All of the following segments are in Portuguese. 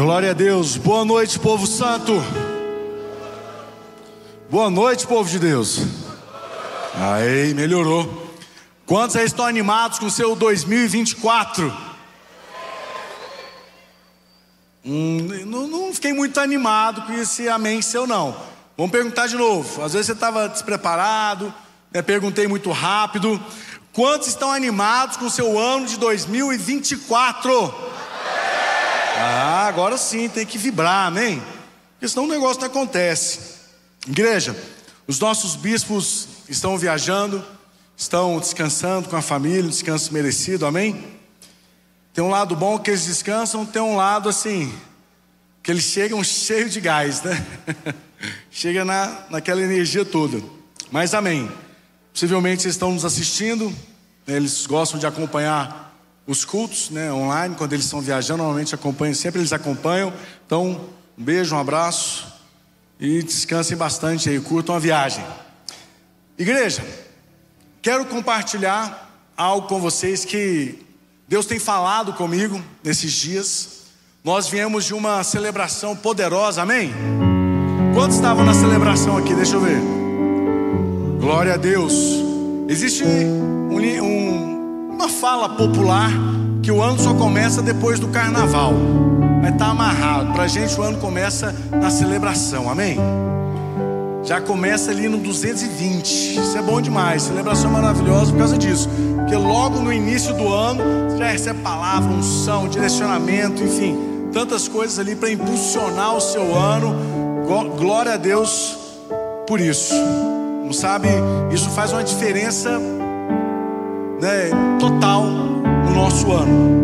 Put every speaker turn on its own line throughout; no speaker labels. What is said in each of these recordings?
Glória a Deus. Boa noite, povo santo. Boa noite, povo de Deus. Aí, melhorou. Quantos aí estão animados com o seu 2024? Hum, não, não, fiquei muito animado com esse amém seu, não. Vamos perguntar de novo. Às vezes você estava despreparado, né, perguntei muito rápido. Quantos estão animados com o seu ano de 2024? Ah, agora sim, tem que vibrar, amém? Porque senão o negócio não acontece. Igreja, os nossos bispos estão viajando, estão descansando com a família, um descanso merecido, amém? Tem um lado bom que eles descansam, tem um lado assim, que eles chegam cheios de gás, né? Chega na, naquela energia toda. Mas amém. Possivelmente vocês estão nos assistindo, né? eles gostam de acompanhar os cultos né, online, quando eles estão viajando, normalmente acompanham, sempre eles acompanham. Então, um beijo, um abraço e descansem bastante aí, curtam a viagem. Igreja, quero compartilhar algo com vocês que Deus tem falado comigo nesses dias. Nós viemos de uma celebração poderosa, amém? Quantos estavam na celebração aqui? Deixa eu ver. Glória a Deus. Existe um, um uma fala popular que o ano só começa depois do carnaval. Mas está amarrado. Para a gente o ano começa na celebração, amém? Já começa ali no 220. Isso é bom demais. Celebração maravilhosa por causa disso. Porque logo no início do ano você já recebe palavra, unção, direcionamento, enfim, tantas coisas ali para impulsionar o seu ano. Glória a Deus por isso. Não sabe? Isso faz uma diferença né, total no nosso ano.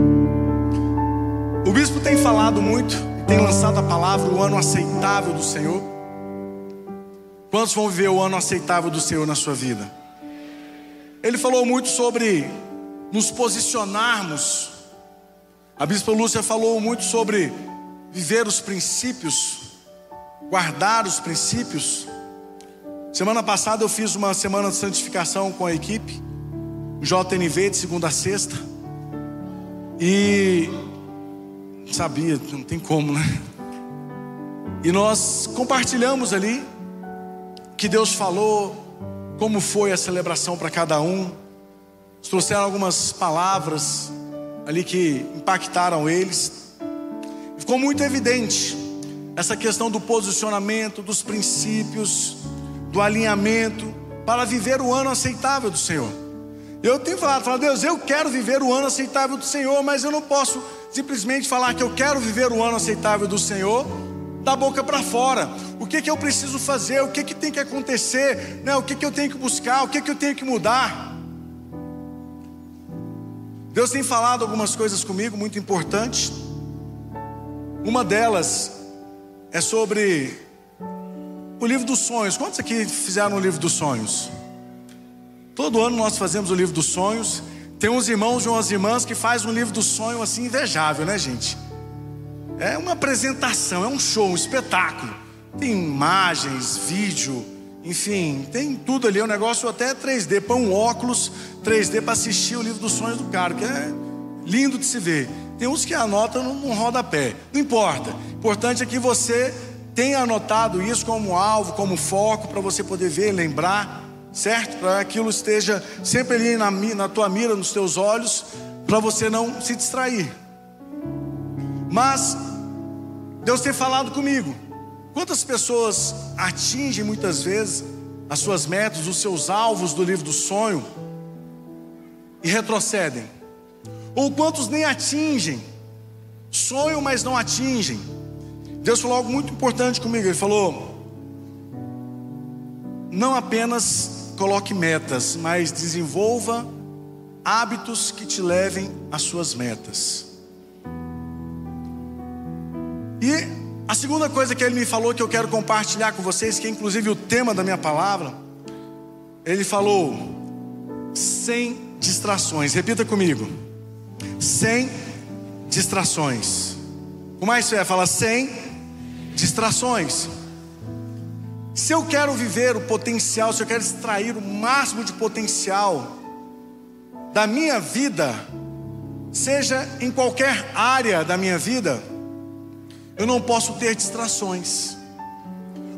O bispo tem falado muito, tem lançado a palavra, o ano aceitável do Senhor. Quantos vão viver o ano aceitável do Senhor na sua vida? Ele falou muito sobre nos posicionarmos. A bispa Lúcia falou muito sobre viver os princípios, guardar os princípios. Semana passada eu fiz uma semana de santificação com a equipe. JNV de segunda a sexta. E sabia, não tem como, né? E nós compartilhamos ali que Deus falou, como foi a celebração para cada um. trouxeram algumas palavras ali que impactaram eles. Ficou muito evidente essa questão do posicionamento, dos princípios, do alinhamento para viver o ano aceitável do Senhor. Eu tenho falado, falado, Deus, eu quero viver o ano aceitável do Senhor, mas eu não posso simplesmente falar que eu quero viver o ano aceitável do Senhor da boca para fora. O que que eu preciso fazer? O que que tem que acontecer? Né? O que que eu tenho que buscar? O que que eu tenho que mudar? Deus tem falado algumas coisas comigo muito importantes. Uma delas é sobre o livro dos sonhos. Quantos aqui fizeram o livro dos sonhos? Todo ano nós fazemos o livro dos sonhos. Tem uns irmãos e umas irmãs que fazem um livro do sonho assim invejável, né, gente? É uma apresentação, é um show, um espetáculo. Tem imagens, vídeo, enfim, tem tudo ali. É um negócio até 3D. Põe um óculos 3D para assistir o livro dos sonhos do cara, que é lindo de se ver. Tem uns que anotam num rodapé. Não importa. O importante é que você tenha anotado isso como alvo, como foco, para você poder ver, lembrar certo? Para aquilo esteja sempre ali na, na tua mira, nos teus olhos, para você não se distrair. Mas Deus tem falado comigo. Quantas pessoas atingem muitas vezes as suas metas, os seus alvos do livro do sonho e retrocedem? Ou quantos nem atingem? Sonham, mas não atingem. Deus falou algo muito importante comigo. Ele falou: não apenas coloque metas, mas desenvolva hábitos que te levem às suas metas. E a segunda coisa que ele me falou que eu quero compartilhar com vocês, que é inclusive o tema da minha palavra, ele falou: sem distrações. Repita comigo: sem distrações. Como é isso é? Fala sem distrações. Se eu quero viver o potencial, se eu quero extrair o máximo de potencial da minha vida, seja em qualquer área da minha vida, Eu não posso ter distrações.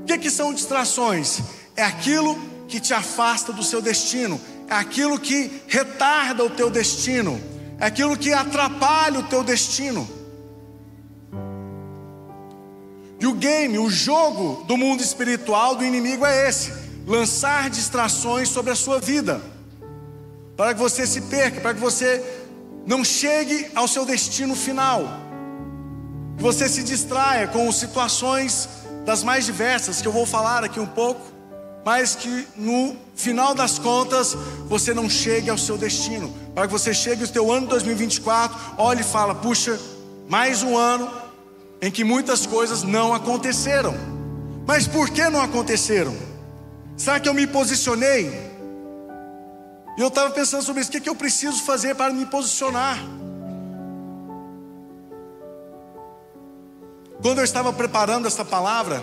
O que, que são distrações? É aquilo que te afasta do seu destino, é aquilo que retarda o teu destino, é aquilo que atrapalha o teu destino. E o game, o jogo do mundo espiritual do inimigo é esse: lançar distrações sobre a sua vida, para que você se perca, para que você não chegue ao seu destino final, que você se distraia com situações das mais diversas, que eu vou falar aqui um pouco, mas que no final das contas você não chegue ao seu destino, para que você chegue ao seu ano 2024, olhe e fala: puxa, mais um ano em que muitas coisas não aconteceram. Mas por que não aconteceram? Será que eu me posicionei? E eu estava pensando sobre isso: o que, eu preciso fazer para me posicionar? Quando eu estava preparando essa palavra,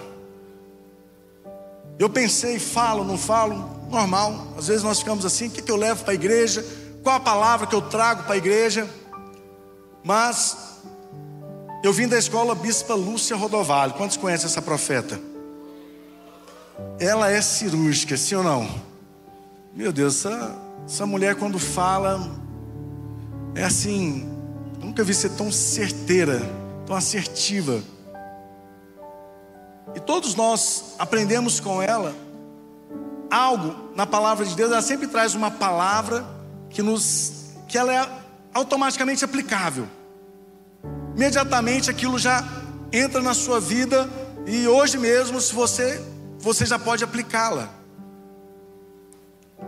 eu pensei, falo, não falo, normal. Às vezes nós ficamos assim: o que eu levo para a igreja? Qual a palavra que eu trago para a igreja? Mas eu vim da escola Bispa Lúcia Rodovalho. Quantos conhecem essa profeta? Ela é cirúrgica, sim ou não? Meu Deus, essa, essa mulher quando fala é assim, nunca vi ser tão certeira, tão assertiva. E todos nós aprendemos com ela algo na palavra de Deus, ela sempre traz uma palavra que nos que ela é automaticamente aplicável imediatamente aquilo já entra na sua vida e hoje mesmo, se você, você já pode aplicá-la.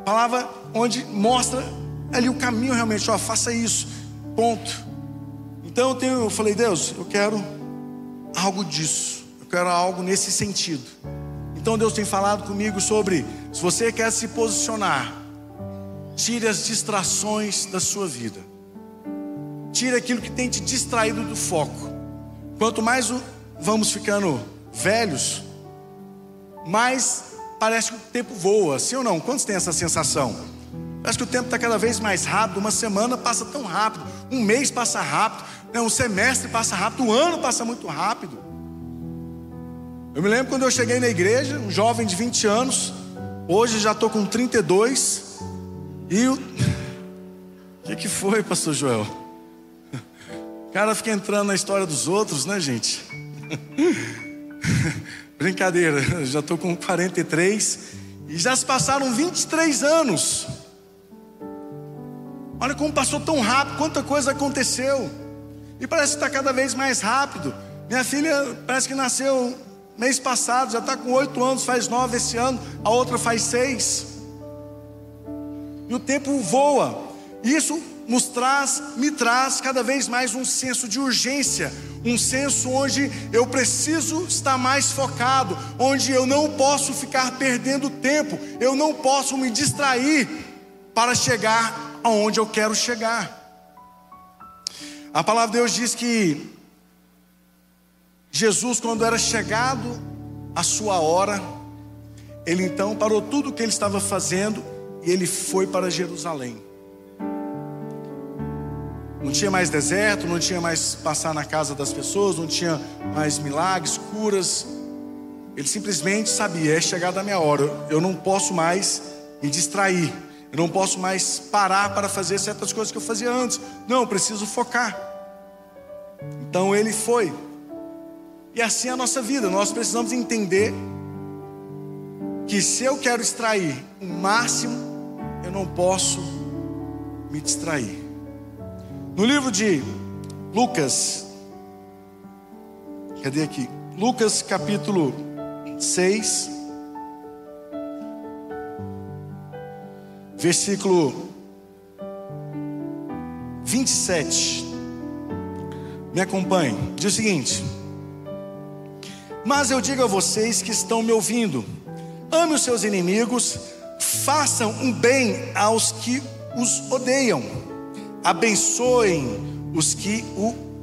Palavra onde mostra ali o caminho realmente, ó, faça isso, ponto. Então eu, tenho, eu falei, Deus, eu quero algo disso, eu quero algo nesse sentido. Então Deus tem falado comigo sobre, se você quer se posicionar, tire as distrações da sua vida. Tira aquilo que tem te distraído do foco. Quanto mais vamos ficando velhos, mais parece que o tempo voa, sim ou não? Quantos têm essa sensação? Parece que o tempo está cada vez mais rápido, uma semana passa tão rápido, um mês passa rápido, né? um semestre passa rápido, um ano passa muito rápido. Eu me lembro quando eu cheguei na igreja, um jovem de 20 anos, hoje já estou com 32, e o. O que, que foi, pastor Joel? Cara fica entrando na história dos outros, né, gente? Brincadeira, já estou com 43 e já se passaram 23 anos. Olha como passou tão rápido, quanta coisa aconteceu. E parece que está cada vez mais rápido. Minha filha parece que nasceu mês passado, já está com oito anos, faz nove esse ano, a outra faz seis. E o tempo voa. Isso nos traz, me traz cada vez mais um senso de urgência, um senso onde eu preciso estar mais focado, onde eu não posso ficar perdendo tempo, eu não posso me distrair para chegar aonde eu quero chegar. A palavra de Deus diz que Jesus, quando era chegado a sua hora, ele então parou tudo o que ele estava fazendo e ele foi para Jerusalém. Não tinha mais deserto, não tinha mais passar na casa das pessoas, não tinha mais milagres, curas. Ele simplesmente sabia: é chegada a minha hora, eu não posso mais me distrair, eu não posso mais parar para fazer certas coisas que eu fazia antes. Não, preciso focar. Então ele foi. E assim é a nossa vida, nós precisamos entender que se eu quero extrair o máximo, eu não posso me distrair. No livro de Lucas, cadê aqui? Lucas capítulo 6, versículo 27. Me acompanhe. Diz o seguinte: Mas eu digo a vocês que estão me ouvindo: ame os seus inimigos, façam um bem aos que os odeiam abençoem os que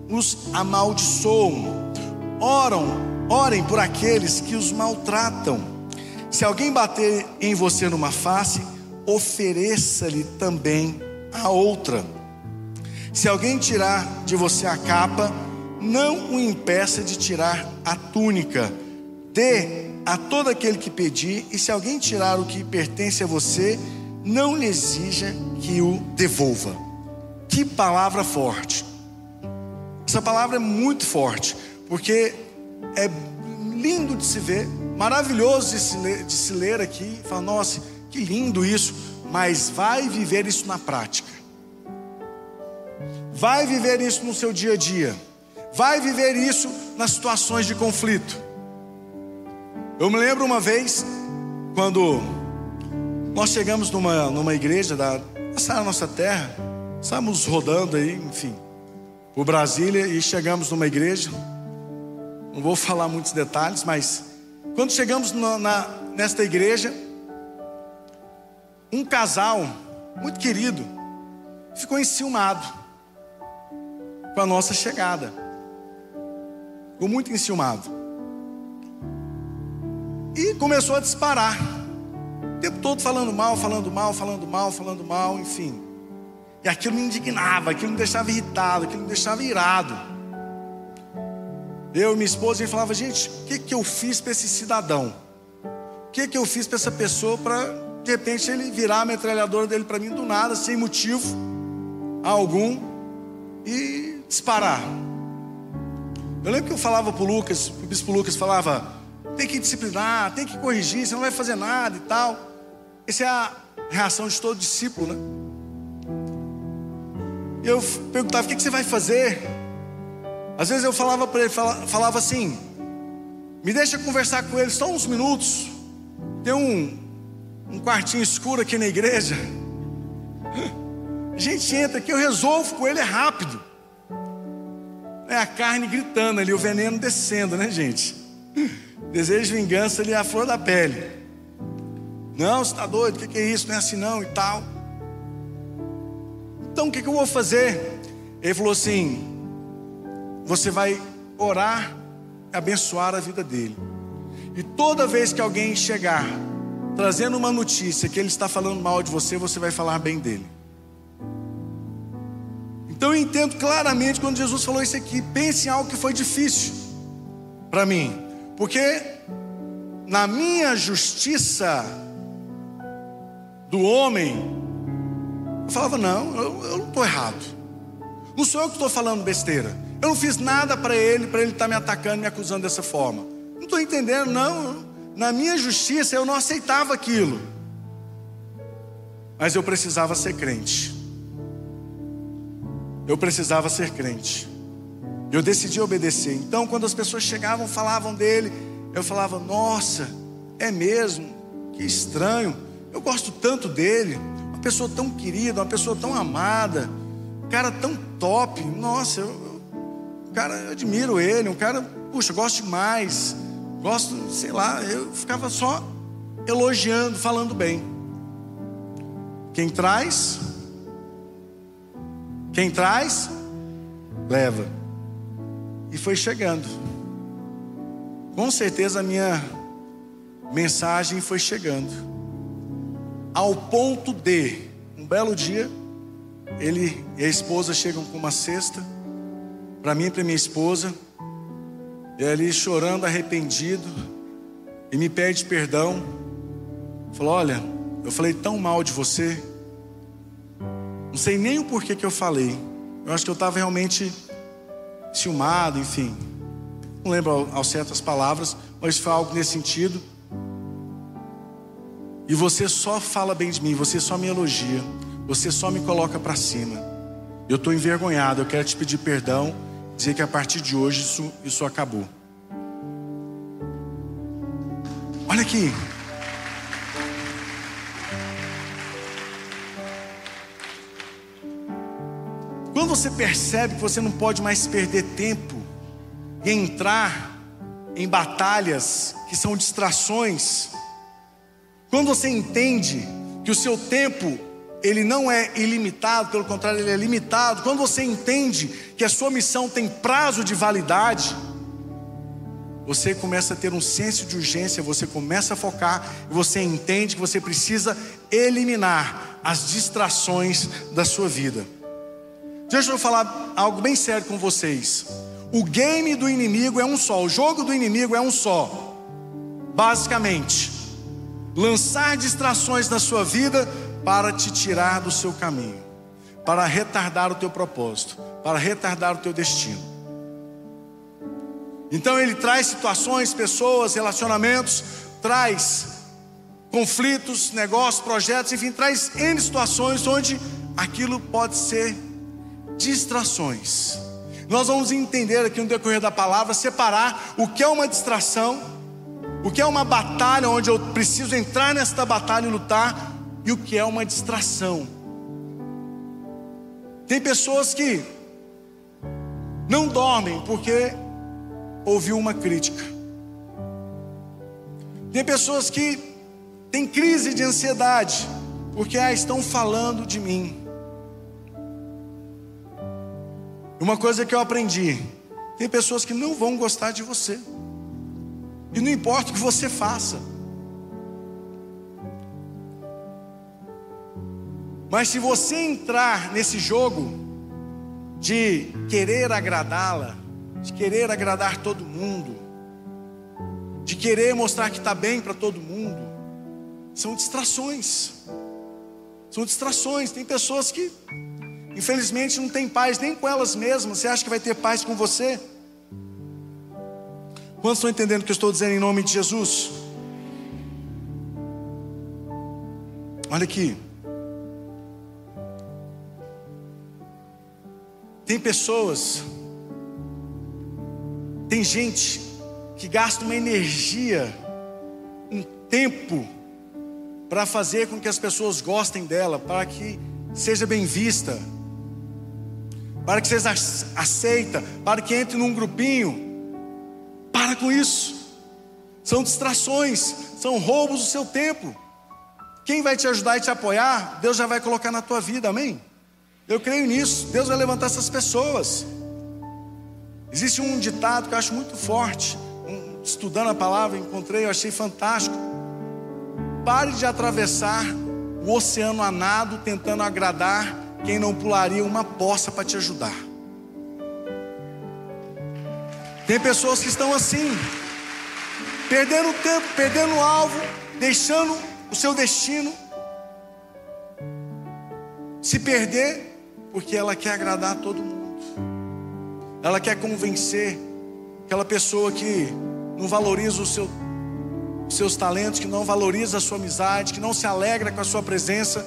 os amaldiçoam, oram, orem por aqueles que os maltratam. Se alguém bater em você numa face, ofereça-lhe também a outra. Se alguém tirar de você a capa, não o impeça de tirar a túnica. Dê a todo aquele que pedir, e se alguém tirar o que pertence a você, não lhe exija que o devolva. Que palavra forte. Essa palavra é muito forte, porque é lindo de se ver, maravilhoso de se ler, de se ler aqui. Fala, nossa, que lindo isso, mas vai viver isso na prática. Vai viver isso no seu dia a dia. Vai viver isso nas situações de conflito. Eu me lembro uma vez, quando nós chegamos numa, numa igreja da essa nossa terra, estávamos rodando aí, enfim, por Brasília e chegamos numa igreja. Não vou falar muitos detalhes, mas quando chegamos na, na, nesta igreja, um casal muito querido ficou enciumado com a nossa chegada. Ficou muito enciumado. E começou a disparar. O tempo todo falando mal, falando mal, falando mal, falando mal, enfim. E aquilo me indignava, aquilo me deixava irritado, aquilo me deixava irado. Eu e minha esposa, a gente falava, gente, o que, que eu fiz para esse cidadão? O que, que eu fiz para essa pessoa para, de repente, ele virar a metralhadora dele para mim do nada, sem motivo algum, e disparar. Eu lembro que eu falava para o Lucas, o bispo Lucas falava, tem que disciplinar, tem que corrigir, você não vai fazer nada e tal. Essa é a reação de todo discípulo, né? Eu perguntava, o que, você vai fazer? Às vezes eu falava para ele, falava assim: me deixa conversar com ele só uns minutos. Tem um, um quartinho escuro aqui na igreja. A gente entra aqui, eu resolvo com ele é rápido. É a carne gritando ali, o veneno descendo, né, gente? Desejo de vingança ali é a flor da pele. Não, você está doido? O que é isso? Não é assim não e tal. Então o que, que eu vou fazer? Ele falou assim: você vai orar e abençoar a vida dele. E toda vez que alguém chegar trazendo uma notícia que ele está falando mal de você, você vai falar bem dele. Então eu entendo claramente quando Jesus falou isso aqui. Pense em algo que foi difícil para mim, porque na minha justiça do homem, eu falava: não, eu, eu não estou errado. Não sou eu que estou falando besteira. Eu não fiz nada para ele, para ele estar tá me atacando, me acusando dessa forma. Não estou entendendo, não. Na minha justiça eu não aceitava aquilo. Mas eu precisava ser crente. Eu precisava ser crente. Eu decidi obedecer. Então, quando as pessoas chegavam, falavam dele, eu falava: Nossa, é mesmo? Que estranho. Eu gosto tanto dele. Pessoa tão querida, uma pessoa tão amada, um cara tão top. Nossa, eu, cara, eu admiro ele, um cara, puxa, gosto demais, gosto, sei lá, eu ficava só elogiando, falando bem. Quem traz, quem traz, leva. E foi chegando. Com certeza a minha mensagem foi chegando. Ao ponto de, um belo dia, ele e a esposa chegam com uma cesta para mim e para minha esposa, e ali chorando, arrependido, e me pede perdão. Falou: Olha, eu falei tão mal de você, não sei nem o porquê que eu falei. Eu acho que eu estava realmente ciumado, enfim. Não lembro ao, certo as palavras, mas foi algo nesse sentido. E você só fala bem de mim, você só me elogia, você só me coloca para cima. Eu estou envergonhado, eu quero te pedir perdão dizer que a partir de hoje isso, isso acabou. Olha aqui. Quando você percebe que você não pode mais perder tempo e entrar em batalhas que são distrações, quando você entende que o seu tempo ele não é ilimitado, pelo contrário, ele é limitado. Quando você entende que a sua missão tem prazo de validade, você começa a ter um senso de urgência, você começa a focar e você entende que você precisa eliminar as distrações da sua vida. Deixa eu falar algo bem sério com vocês. O game do inimigo é um só, o jogo do inimigo é um só. Basicamente, lançar distrações na sua vida para te tirar do seu caminho, para retardar o teu propósito, para retardar o teu destino. Então ele traz situações, pessoas, relacionamentos, traz conflitos, negócios, projetos, enfim, traz N situações onde aquilo pode ser distrações. Nós vamos entender aqui no decorrer da palavra, separar o que é uma distração, o que é uma batalha onde eu preciso entrar nesta batalha e lutar, e o que é uma distração. Tem pessoas que não dormem porque ouviu uma crítica. Tem pessoas que têm crise de ansiedade porque ah, estão falando de mim. Uma coisa que eu aprendi: tem pessoas que não vão gostar de você, e não importa o que você faça. Mas se você entrar nesse jogo de querer agradá-la, de querer agradar todo mundo, de querer mostrar que está bem para todo mundo, são distrações. São distrações. Tem pessoas que, infelizmente, não têm paz nem com elas mesmas. Você acha que vai ter paz com você? Quantos estão entendendo o que eu estou dizendo em nome de Jesus? Olha aqui. Tem pessoas tem gente que gasta uma energia, um tempo, para fazer com que as pessoas gostem dela, para que seja bem vista, para que seja aceita, para que entre num grupinho. Para com isso. São distrações, são roubos do seu tempo. Quem vai te ajudar e te apoiar, Deus já vai colocar na tua vida, amém? Eu creio nisso. Deus vai levantar essas pessoas. Existe um ditado que eu acho muito forte. Um, estudando a palavra, encontrei, eu achei fantástico. Pare de atravessar o oceano a nado tentando agradar quem não pularia uma poça para te ajudar. Tem pessoas que estão assim, perdendo tempo, perdendo o alvo, deixando o seu destino se perder, porque ela quer agradar todo mundo. Ela quer convencer aquela pessoa que não valoriza seu, os seus talentos, que não valoriza a sua amizade, que não se alegra com a sua presença.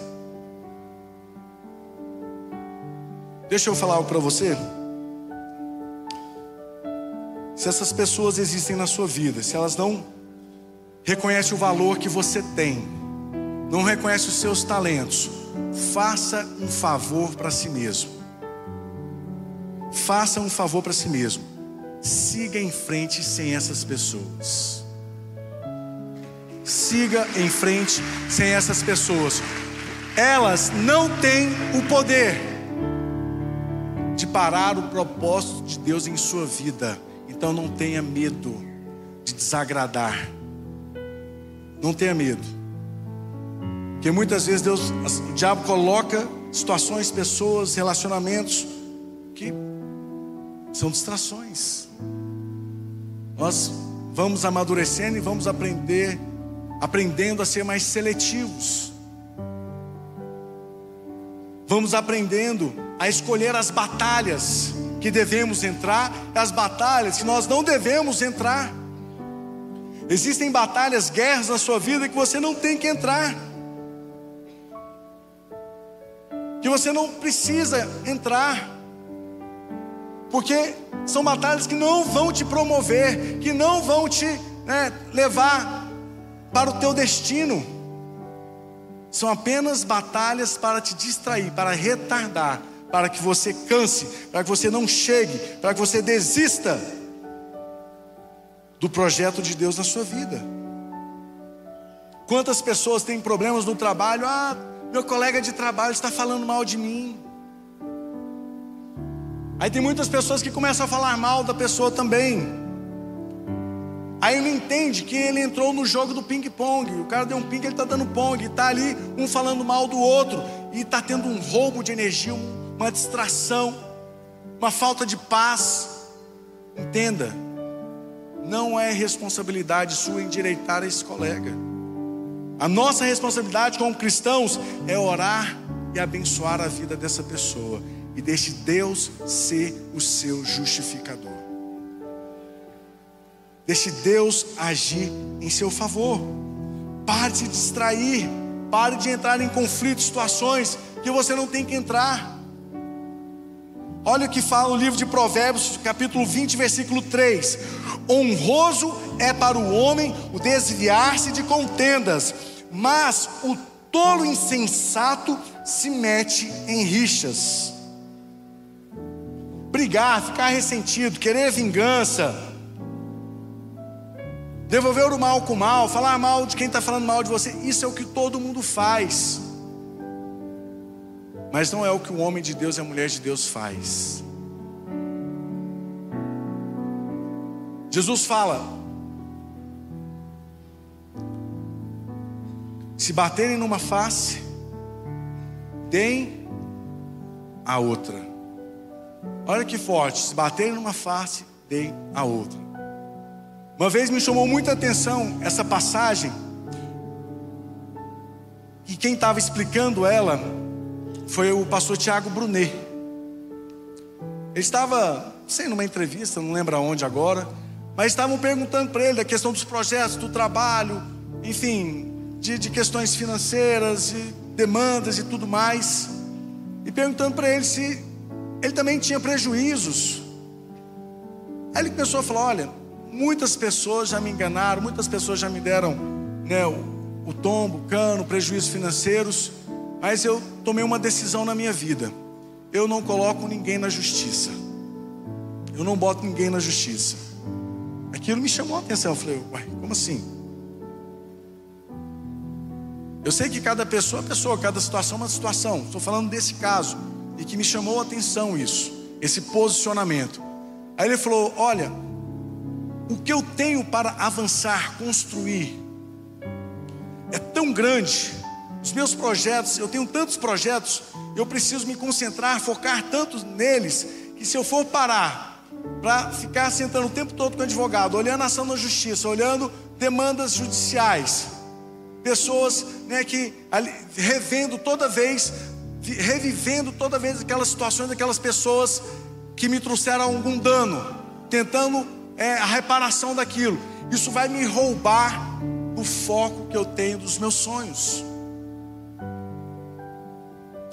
Deixa eu falar algo para você. Se essas pessoas existem na sua vida, se elas não reconhecem o valor que você tem, não reconhecem os seus talentos, faça um favor para si mesmo faça um favor para si mesmo. Siga em frente sem essas pessoas. Siga em frente sem essas pessoas. Elas não têm o poder de parar o propósito de Deus em sua vida. Então não tenha medo de desagradar. Não tenha medo. Porque muitas vezes Deus, o diabo coloca situações, pessoas, relacionamentos que são distrações. Nós vamos amadurecendo e vamos aprender, aprendendo a ser mais seletivos. Vamos aprendendo a escolher as batalhas que devemos entrar, as batalhas que nós não devemos entrar. Existem batalhas, guerras na sua vida que você não tem que entrar. Que você não precisa entrar porque são batalhas que não vão te promover, que não vão te né, levar para o teu destino. São apenas batalhas para te distrair, para retardar, para que você canse, para que você não chegue, para que você desista do projeto de Deus na sua vida. Quantas pessoas têm problemas no trabalho? Ah, meu colega de trabalho está falando mal de mim. Aí tem muitas pessoas que começam a falar mal da pessoa também. Aí não entende que ele entrou no jogo do ping-pong. O cara deu um ping, ele está dando pong. Está ali um falando mal do outro. E está tendo um roubo de energia, uma distração, uma falta de paz. Entenda, não é responsabilidade sua endireitar esse colega. A nossa responsabilidade como cristãos é orar e abençoar a vida dessa pessoa. E deixe Deus ser o seu justificador. Deixe Deus agir em seu favor. Pare de se distrair. Pare de entrar em conflitos, situações que você não tem que entrar. Olha o que fala o livro de Provérbios, capítulo 20, versículo 3. Honroso é para o homem o desviar-se de contendas, mas o tolo insensato se mete em rixas. Brigar, ficar ressentido, querer vingança, devolver o mal com o mal, falar mal de quem está falando mal de você, isso é o que todo mundo faz. Mas não é o que o homem de Deus e a mulher de Deus faz. Jesus fala: se baterem numa face, deem a outra. Olha que forte, se baterem numa face, deem a outra. Uma vez me chamou muita atenção essa passagem, e quem estava explicando ela foi o pastor Tiago Brunet. Ele estava, sei, numa entrevista, não lembro aonde agora, mas estavam perguntando para ele da questão dos projetos, do trabalho, enfim, de, de questões financeiras, e demandas e tudo mais, e perguntando para ele se ele também tinha prejuízos. Aí ele começou a falar: olha, muitas pessoas já me enganaram, muitas pessoas já me deram né, o, o tombo, o cano, prejuízos financeiros. Mas eu tomei uma decisão na minha vida. Eu não coloco ninguém na justiça. Eu não boto ninguém na justiça. Aquilo me chamou a atenção. Eu falei, uai, como assim? Eu sei que cada pessoa é pessoa, cada situação é uma situação. Estou falando desse caso. E que me chamou a atenção isso, esse posicionamento. Aí ele falou: Olha, o que eu tenho para avançar, construir, é tão grande os meus projetos, eu tenho tantos projetos, eu preciso me concentrar, focar tanto neles, que se eu for parar para ficar sentando o tempo todo com advogado, olhando a ação da justiça, olhando demandas judiciais, pessoas né, que revendo toda vez, revivendo toda vez aquelas situações daquelas pessoas que me trouxeram algum dano, tentando é, a reparação daquilo. Isso vai me roubar o foco que eu tenho dos meus sonhos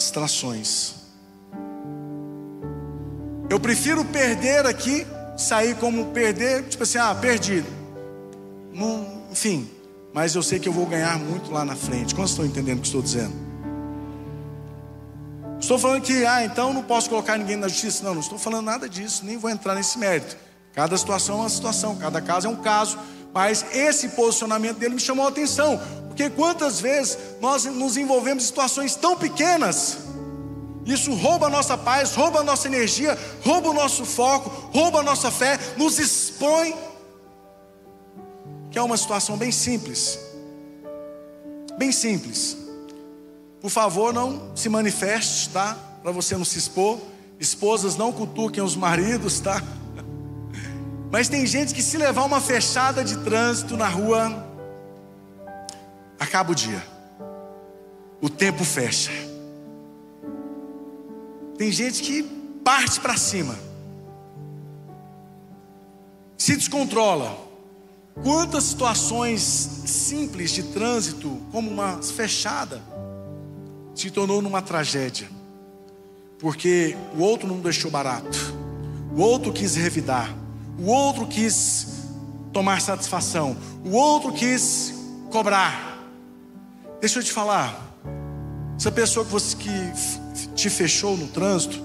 distrações. Eu prefiro perder aqui, sair como perder, tipo assim, ah, perdi. Não, enfim, mas eu sei que eu vou ganhar muito lá na frente. Quantos estão entendendo o que estou dizendo? Estou falando que, ah, então não posso colocar ninguém na justiça. Não, não estou falando nada disso, nem vou entrar nesse mérito. Cada situação é uma situação, cada caso é um caso. Mas esse posicionamento dele me chamou a atenção, porque quantas vezes nós nos envolvemos em situações tão pequenas, isso rouba a nossa paz, rouba a nossa energia, rouba o nosso foco, rouba a nossa fé, nos expõe, que é uma situação bem simples. Bem simples. Por favor, não se manifeste, tá? Para você não se expor. Esposas não cutuquem os maridos, tá? Mas tem gente que se levar uma fechada de trânsito na rua, acaba o dia. O tempo fecha. Tem gente que parte para cima. Se descontrola. Quantas situações simples de trânsito, como uma fechada, se tornou numa tragédia. Porque o outro não deixou barato. O outro quis revidar. O outro quis tomar satisfação. O outro quis cobrar. Deixa eu te falar. Essa pessoa que, você, que te fechou no trânsito,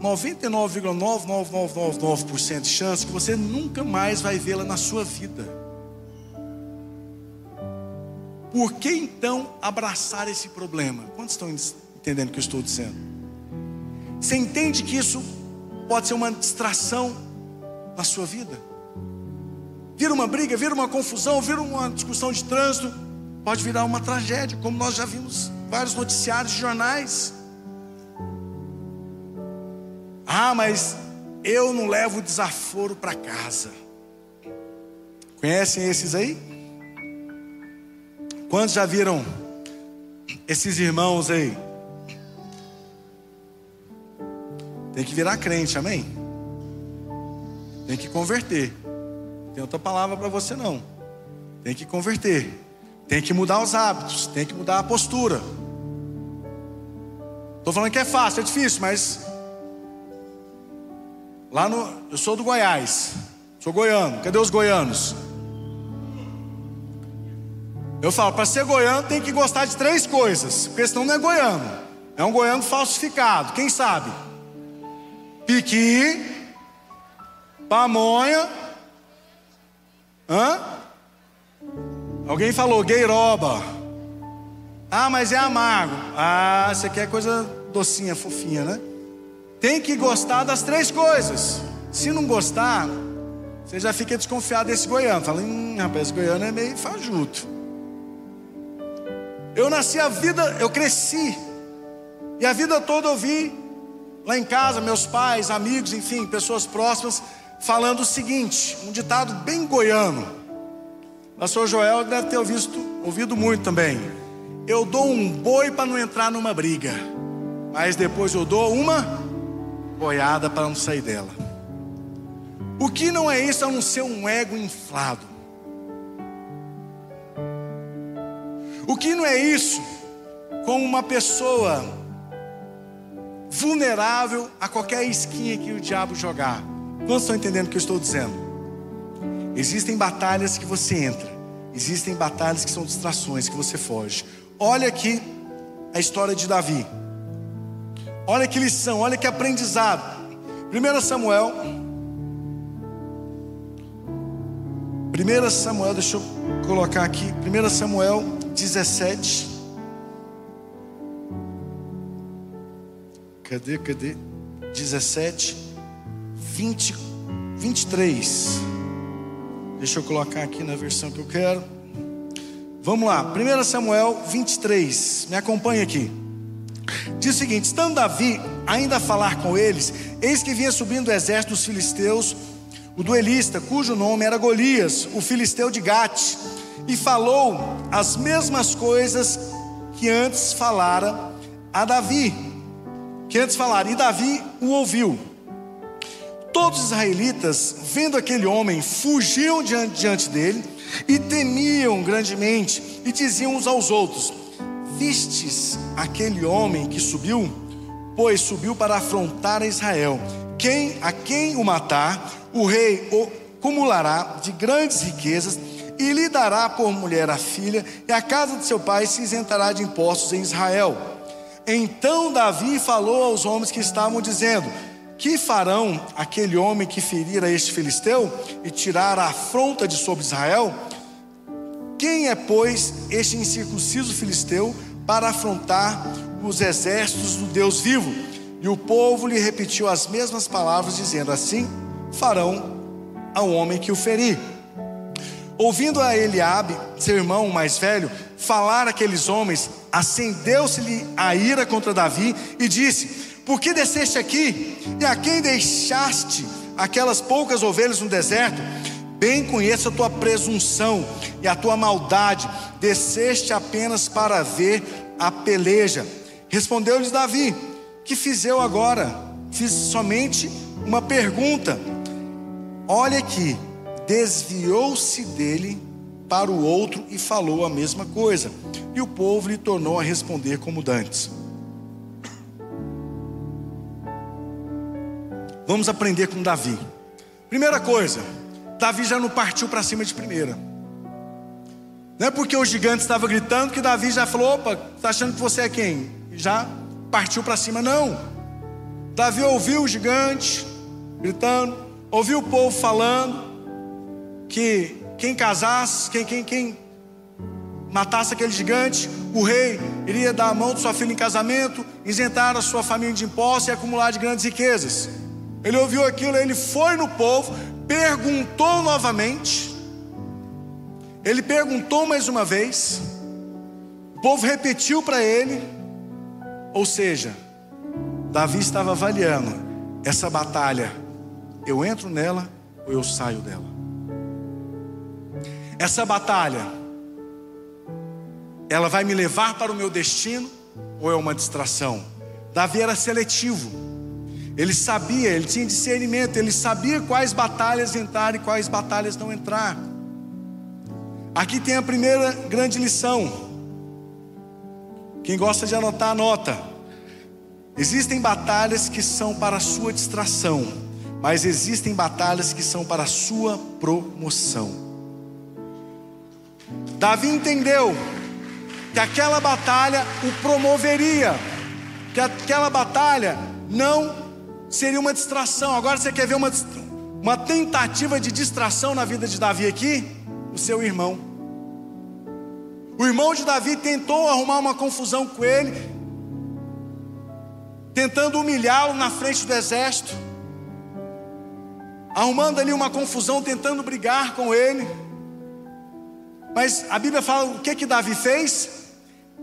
99,99999% de chance que você nunca mais vai vê-la na sua vida. Por que então abraçar esse problema? Quantos estão entendendo o que eu estou dizendo? Você entende que isso pode ser uma distração na sua vida? Vira uma briga, vira uma confusão, vira uma discussão de trânsito, pode virar uma tragédia, como nós já vimos vários noticiários de jornais. Ah, mas eu não levo desaforo para casa. Conhecem esses aí? Quantos já viram esses irmãos aí? Tem que virar crente, amém? Tem que converter. Tem outra palavra para você não. Tem que converter. Tem que mudar os hábitos, tem que mudar a postura. Estou falando que é fácil, é difícil, mas lá no, eu sou do Goiás, sou goiano. Cadê os goianos? Eu falo, para ser goiano tem que gostar de três coisas, porque senão não é goiano. É um goiano falsificado, quem sabe? Piqui, pamonha, hã? Alguém falou gueiroba. Ah, mas é amargo. Ah, você quer coisa docinha, fofinha, né? Tem que gostar das três coisas. Se não gostar, você já fica desconfiado desse goiano. Fala, hum, rapaz, esse goiano é meio fajuto. Eu nasci a vida, eu cresci. E a vida toda eu vi lá em casa, meus pais, amigos, enfim, pessoas próximas, falando o seguinte: um ditado bem goiano. Pastor Joel deve ter ouvido, ouvido muito também. Eu dou um boi para não entrar numa briga, mas depois eu dou uma boiada para não sair dela. O que não é isso a não ser um ego inflado? O que não é isso como uma pessoa vulnerável a qualquer esquinha que o diabo jogar? Quantos estão entendendo o que eu estou dizendo? Existem batalhas que você entra, existem batalhas que são distrações que você foge. Olha aqui a história de Davi. Olha que lição, olha que aprendizado. 1 Samuel. 1 Samuel, deixa eu colocar aqui. 1 Samuel 17. Cadê, cadê? 17, 20, 23. Deixa eu colocar aqui na versão que eu quero. Vamos lá, 1 Samuel 23. Me acompanha aqui. Diz o seguinte: estando Davi ainda a falar com eles, eis que vinha subindo o exército dos filisteus, o duelista, cujo nome era Golias, o filisteu de Gate e falou as mesmas coisas que antes falara a Davi, que antes falara, e Davi o ouviu. Todos os israelitas, vendo aquele homem, fugiam diante, dele e temiam grandemente, e diziam uns aos outros: Vistes aquele homem que subiu? Pois subiu para afrontar a Israel. Quem a quem o matar, o rei o acumulará de grandes riquezas e lhe dará por mulher a filha, e a casa de seu pai se isentará de impostos em Israel. Então Davi falou aos homens que estavam dizendo: Que farão aquele homem que ferir a este filisteu e tirar a afronta de sobre Israel? Quem é, pois, este incircunciso filisteu para afrontar os exércitos do Deus vivo? E o povo lhe repetiu as mesmas palavras, dizendo: Assim farão ao homem que o ferir. Ouvindo a Eliabe, seu irmão mais velho, falar aqueles homens, acendeu-se-lhe a ira contra Davi e disse: Por que desceste aqui? E a quem deixaste aquelas poucas ovelhas no deserto? Bem conheço a tua presunção e a tua maldade, desceste apenas para ver a peleja. Respondeu-lhes Davi: Que fiz eu agora? Fiz somente uma pergunta. Olha aqui, desviou-se dele para o outro e falou a mesma coisa. E o povo lhe tornou a responder como dantes. Vamos aprender com Davi. Primeira coisa, Davi já não partiu para cima de primeira. Não é porque o gigante estava gritando que Davi já falou: opa, está achando que você é quem? Já partiu para cima, não. Davi ouviu o gigante gritando, ouviu o povo falando, que quem casasse, quem, quem, quem matasse aquele gigante, o rei iria dar a mão de sua filha em casamento, isentar a sua família de impostos e acumular de grandes riquezas. Ele ouviu aquilo, ele foi no povo, perguntou novamente, ele perguntou mais uma vez, o povo repetiu para ele, ou seja, Davi estava avaliando essa batalha eu entro nela ou eu saio dela. Essa batalha, ela vai me levar para o meu destino ou é uma distração? Davi era seletivo. Ele sabia, ele tinha discernimento, ele sabia quais batalhas entrar e quais batalhas não entrar. Aqui tem a primeira grande lição. Quem gosta de anotar, anota. Existem batalhas que são para a sua distração, mas existem batalhas que são para a sua promoção. Davi entendeu que aquela batalha o promoveria, que aquela batalha não seria uma distração. Agora você quer ver uma, uma tentativa de distração na vida de Davi aqui? o seu irmão. O irmão de Davi tentou arrumar uma confusão com ele, tentando humilhá-lo na frente do exército, arrumando ali uma confusão, tentando brigar com ele. Mas a Bíblia fala o que que Davi fez?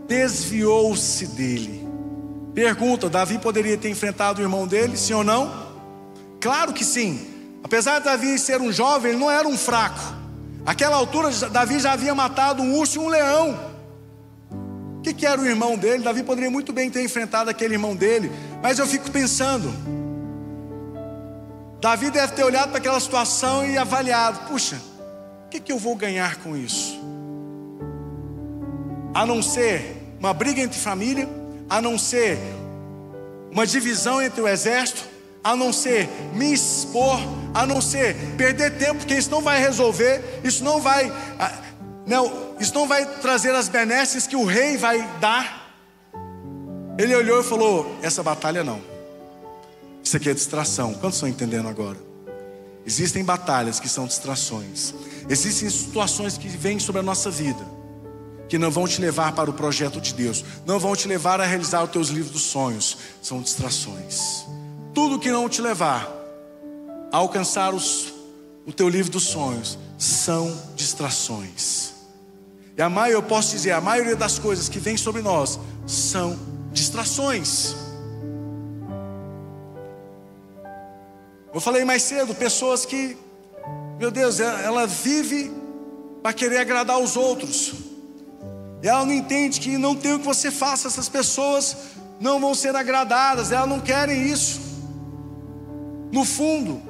Desviou-se dele. Pergunta: Davi poderia ter enfrentado o irmão dele, sim ou não? Claro que sim. Apesar de Davi ser um jovem, ele não era um fraco. Aquela altura, Davi já havia matado um urso e um leão. O que, que era o irmão dele? Davi poderia muito bem ter enfrentado aquele irmão dele, mas eu fico pensando. Davi deve ter olhado para aquela situação e avaliado: puxa, o que, que eu vou ganhar com isso? A não ser uma briga entre família, a não ser uma divisão entre o exército, a não ser me expor, a não ser perder tempo, porque isso não vai resolver, isso não vai, não, isso não vai trazer as benesses que o rei vai dar. Ele olhou e falou: essa batalha não. Isso aqui é distração. Quantos estão entendendo agora? Existem batalhas que são distrações. Existem situações que vêm sobre a nossa vida que não vão te levar para o projeto de Deus, não vão te levar a realizar os teus livros dos sonhos, são distrações tudo que não te levar a alcançar os, o teu livro dos sonhos são distrações. E a maioria, eu posso dizer, a maioria das coisas que vem sobre nós são distrações. Eu falei mais cedo, pessoas que, meu Deus, ela, vive para querer agradar os outros. Ela não entende que não tem o que você faça, essas pessoas não vão ser agradadas, elas não querem isso. No fundo,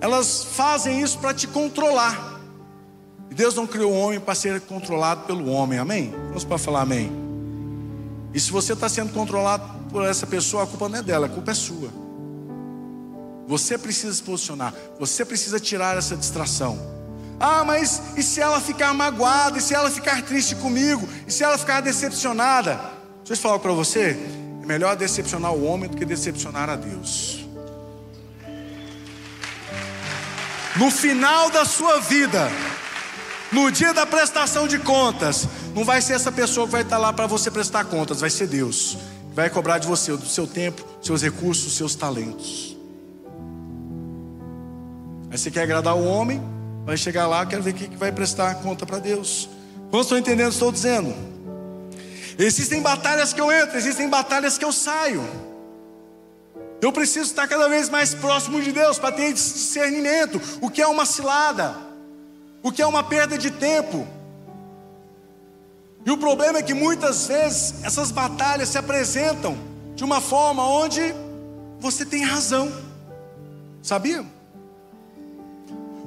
elas fazem isso para te controlar. E Deus não criou o homem para ser controlado pelo homem, amém? Vamos para falar amém. E se você está sendo controlado por essa pessoa, a culpa não é dela, a culpa é sua. Você precisa se posicionar, você precisa tirar essa distração. Ah, mas e se ela ficar magoada, e se ela ficar triste comigo, e se ela ficar decepcionada? Deixa eu falar para você: é melhor decepcionar o homem do que decepcionar a Deus. no final da sua vida, no dia da prestação de contas, não vai ser essa pessoa que vai estar lá para você prestar contas, vai ser Deus. Vai cobrar de você, do seu tempo, seus recursos, seus talentos. Aí você quer agradar o homem, vai chegar lá, quero ver quem que vai prestar conta para Deus. Quantos estão entendendo o que estou dizendo? Existem batalhas que eu entro, existem batalhas que eu saio. Eu preciso estar cada vez mais próximo de Deus para ter discernimento. O que é uma cilada? O que é uma perda de tempo? E o problema é que muitas vezes essas batalhas se apresentam de uma forma onde você tem razão. Sabia?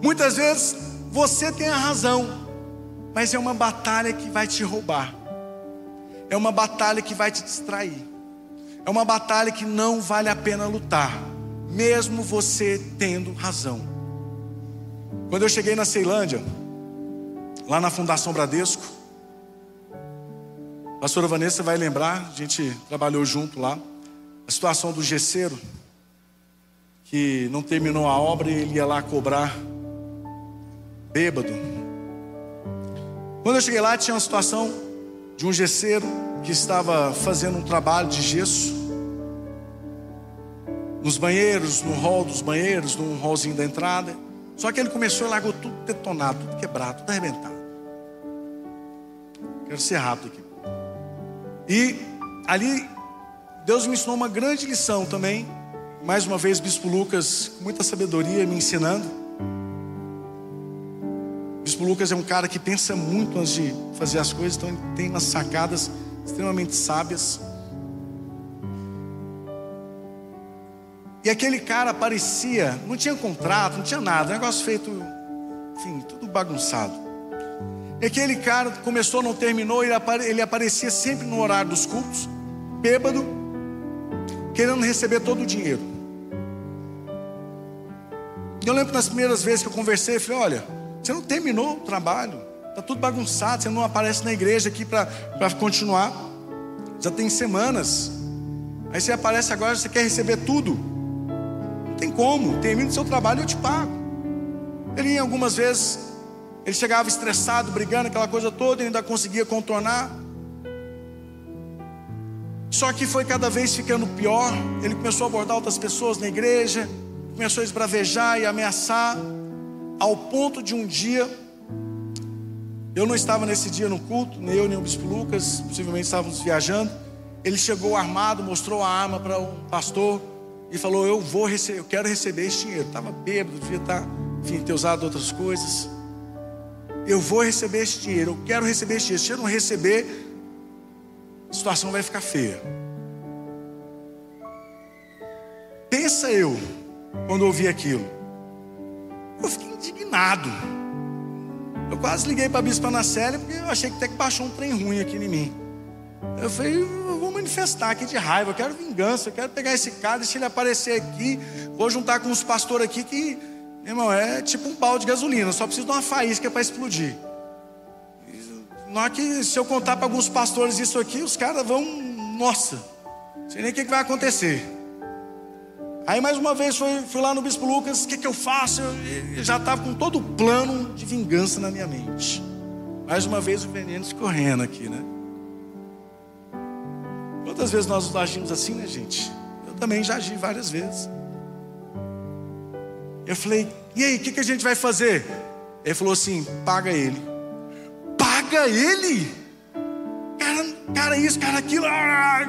Muitas vezes você tem a razão, mas é uma batalha que vai te roubar. É uma batalha que vai te distrair. É uma batalha que não vale a pena lutar, mesmo você tendo razão. Quando eu cheguei na Ceilândia, lá na Fundação Bradesco, a pastora Vanessa vai lembrar, a gente trabalhou junto lá, a situação do gesseiro, que não terminou a obra e ele ia lá cobrar bêbado. Quando eu cheguei lá, tinha uma situação de um gesseiro que estava fazendo um trabalho de gesso nos banheiros, no hall dos banheiros, no hallzinho da entrada. Só que ele começou e largou tudo detonado, tudo quebrado, tudo arrebentado. Quero ser rápido aqui. E ali Deus me ensinou uma grande lição também, Mais uma vez, Bispo Lucas, com muita sabedoria, me ensinando. Bispo Lucas é um cara que pensa muito antes de fazer as coisas, então ele tem umas sacadas extremamente sábias. E aquele cara parecia, não tinha contrato, não tinha nada, negócio feito, enfim, tudo bagunçado. E aquele cara começou, não terminou, ele, ele aparecia sempre no horário dos cultos, bêbado, querendo receber todo o dinheiro. Eu lembro nas primeiras vezes que eu conversei, eu falei: olha, você não terminou o trabalho, está tudo bagunçado, você não aparece na igreja aqui para continuar. Já tem semanas. Aí você aparece agora, você quer receber tudo tem como, termina o seu trabalho e eu te pago. Ele algumas vezes, ele chegava estressado, brigando, aquela coisa toda, ele ainda conseguia contornar. Só que foi cada vez ficando pior. Ele começou a abordar outras pessoas na igreja, começou a esbravejar e ameaçar, ao ponto de um dia, eu não estava nesse dia no culto, nem eu nem o bispo Lucas, possivelmente estávamos viajando. Ele chegou armado, mostrou a arma para o pastor e falou: Eu vou receber, eu quero receber esse dinheiro. Estava bêbado, devia estar, tá, enfim, ter usado outras coisas. Eu vou receber esse dinheiro, eu quero receber esse dinheiro. Se eu não receber, a situação vai ficar feia. Pensa eu, quando ouvi aquilo, eu fiquei indignado. Eu quase liguei para a Bispa Anacélia, porque eu achei que até que baixou um trem ruim aqui em mim. Eu falei, eu vou manifestar aqui de raiva, eu quero vingança, eu quero pegar esse cara, deixar ele aparecer aqui, vou juntar com uns pastores aqui que, irmão, é tipo um balde de gasolina, só preciso de uma faísca para explodir. Não é que se eu contar para alguns pastores isso aqui, os caras vão, nossa, não sei nem o que vai acontecer. Aí mais uma vez fui, fui lá no Bispo Lucas, o que, que eu faço? Eu, eu já estava com todo o plano de vingança na minha mente. Mais uma vez o veneno escorrendo aqui, né? Quantas vezes nós agimos assim, né, gente? Eu também já agi várias vezes. Eu falei, e aí, o que, que a gente vai fazer? Ele falou assim: paga ele. Paga ele? Cara, cara isso, cara aquilo. Ah,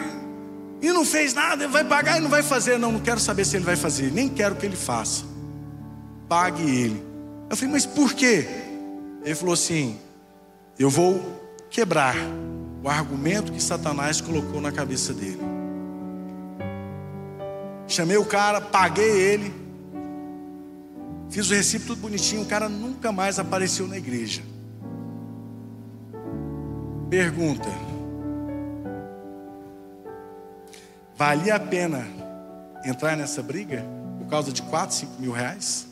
e não fez nada, vai pagar e não vai fazer. Não, não quero saber se ele vai fazer, nem quero que ele faça. Pague ele. Eu falei, mas por quê? Ele falou assim: eu vou quebrar o argumento que Satanás colocou na cabeça dele. Chamei o cara, paguei ele, fiz o recibo tudo bonitinho, o cara nunca mais apareceu na igreja. Pergunta: valia a pena entrar nessa briga por causa de 4, 5 mil reais?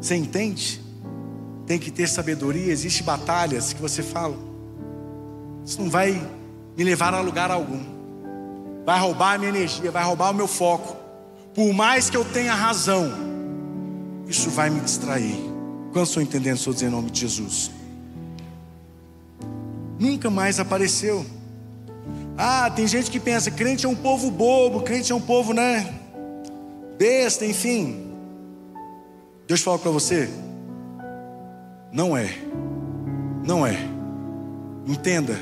Você entende? tem que ter sabedoria. Existem batalhas que você fala, isso não vai me levar a lugar algum, vai roubar a minha energia, vai roubar o meu foco. Por mais que eu tenha razão, isso vai me distrair. Quantos estão entendendo? Estou dizendo em nome de Jesus. Nunca mais apareceu. Ah, tem gente que pensa, crente é um povo bobo, crente é um povo, né? Besta, enfim. Deus fala para você, não é. Não é. Entenda.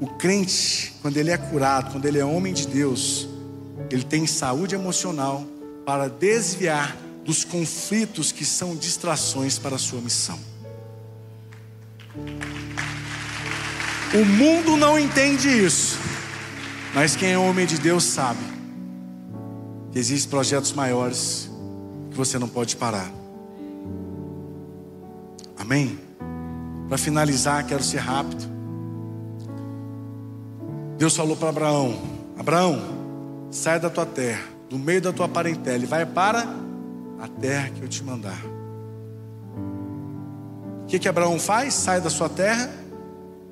O crente, quando ele é curado, quando ele é homem de Deus, ele tem saúde emocional para desviar dos conflitos que são distrações para a sua missão. O mundo não entende isso, mas quem é homem de Deus sabe que existem projetos maiores que você não pode parar. Amém? Para finalizar, quero ser rápido. Deus falou para Abraão: Abraão, sai da tua terra, do meio da tua parentela, e vai para a terra que eu te mandar. O que, que Abraão faz? Sai da sua terra,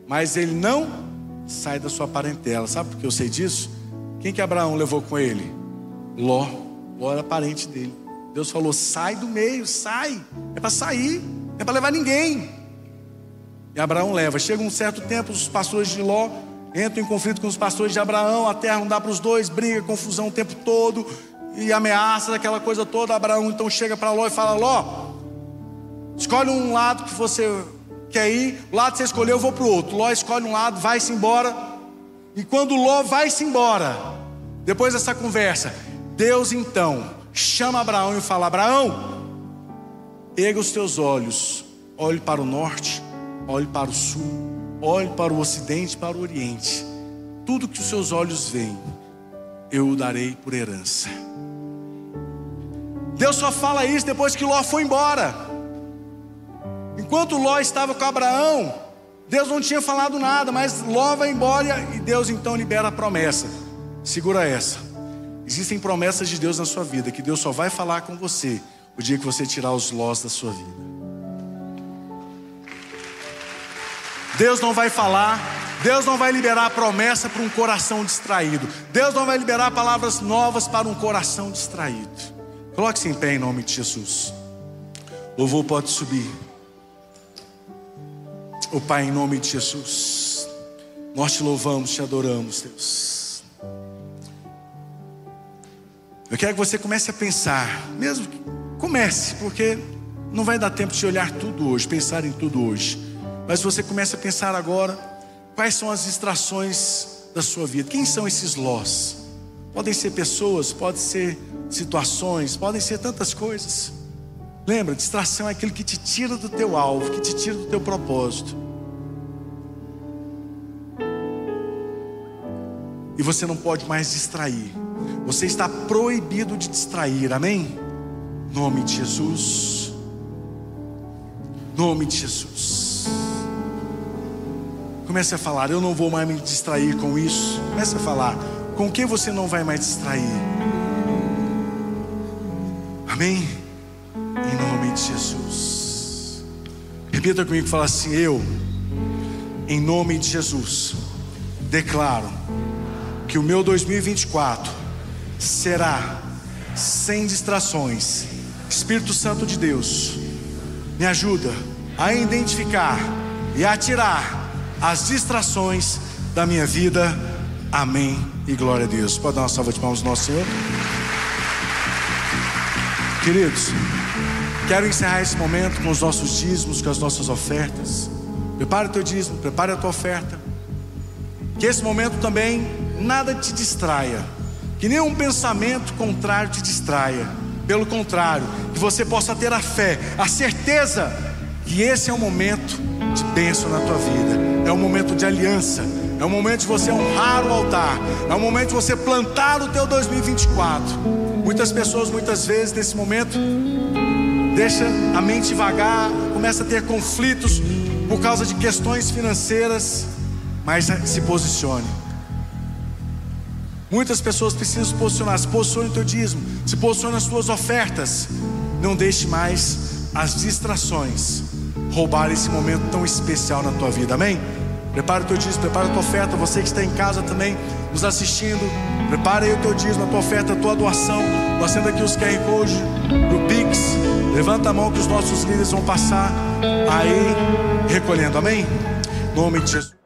mas ele não sai da sua parentela. Sabe por que eu sei disso? Quem que Abraão levou com ele? Ló. Ló era parente dele. Deus falou: sai do meio, sai. É para sair é para levar ninguém. E Abraão leva. Chega um certo tempo, os pastores de Ló entram em conflito com os pastores de Abraão, a terra não dá para os dois, briga, confusão o tempo todo, e ameaça daquela coisa toda. Abraão então chega para Ló e fala: Ló, escolhe um lado que você quer ir, o lado que você escolheu, eu vou para o outro. Ló escolhe um lado, vai-se embora. E quando Ló vai-se embora, Depois dessa conversa, Deus então chama Abraão e fala: Abraão, erga os teus olhos, olhe para o norte, olhe para o sul, olhe para o ocidente, para o oriente. Tudo que os seus olhos veem, eu o darei por herança. Deus só fala isso depois que Ló foi embora. Enquanto Ló estava com Abraão, Deus não tinha falado nada, mas Ló vai embora e Deus então libera a promessa. Segura essa. Existem promessas de Deus na sua vida que Deus só vai falar com você o dia que você tirar os lós da sua vida. Deus não vai falar, Deus não vai liberar a promessa para um coração distraído. Deus não vai liberar palavras novas para um coração distraído. Coloque-se em pé em nome de Jesus. Louvor pode subir. O oh, Pai, em nome de Jesus, nós te louvamos, te adoramos, Deus. Eu quero que você comece a pensar, mesmo que comece, porque não vai dar tempo de olhar tudo hoje, pensar em tudo hoje. Mas você começa a pensar agora quais são as distrações da sua vida. Quem são esses lós? Podem ser pessoas, podem ser situações, podem ser tantas coisas. Lembra, distração é aquilo que te tira do teu alvo, que te tira do teu propósito. E você não pode mais distrair. Você está proibido de distrair. Amém? Nome de Jesus. Nome de Jesus. Comece a falar, eu não vou mais me distrair com isso. Comece a falar, com o que você não vai mais distrair? Amém? Em nome de Jesus. Repita comigo, fala assim: Eu, em nome de Jesus, declaro que o meu 2024 será sem distrações. Espírito Santo de Deus, me ajuda a identificar e a tirar as distrações da minha vida. Amém e glória a Deus. Pode dar uma salva de palmas ao nosso Senhor. Queridos, quero encerrar esse momento com os nossos dízimos, com as nossas ofertas. Prepare o teu dízimo, prepare a tua oferta. Que esse momento também nada te distraia, que nenhum pensamento contrário te distraia. Pelo contrário, que você possa ter a fé, a certeza que esse é o momento de bênção na tua vida é um momento de aliança, é um momento de você honrar o altar, é um momento de você plantar o teu 2024. Muitas pessoas, muitas vezes, nesse momento, deixa a mente vagar, começa a ter conflitos por causa de questões financeiras, mas se posicione. Muitas pessoas precisam se posicionar, se posicione no teu dízimo, se posicione nas tuas ofertas. Não deixe mais as distrações roubar esse momento tão especial na tua vida, amém? Prepara o teu dízimo, prepara a tua oferta. Você que está em casa também, nos assistindo, prepara aí o teu dízimo, a tua oferta, a tua doação. Nós temos aqui os QR Code do Pix. Levanta a mão que os nossos líderes vão passar aí recolhendo, amém? Nome de Jesus.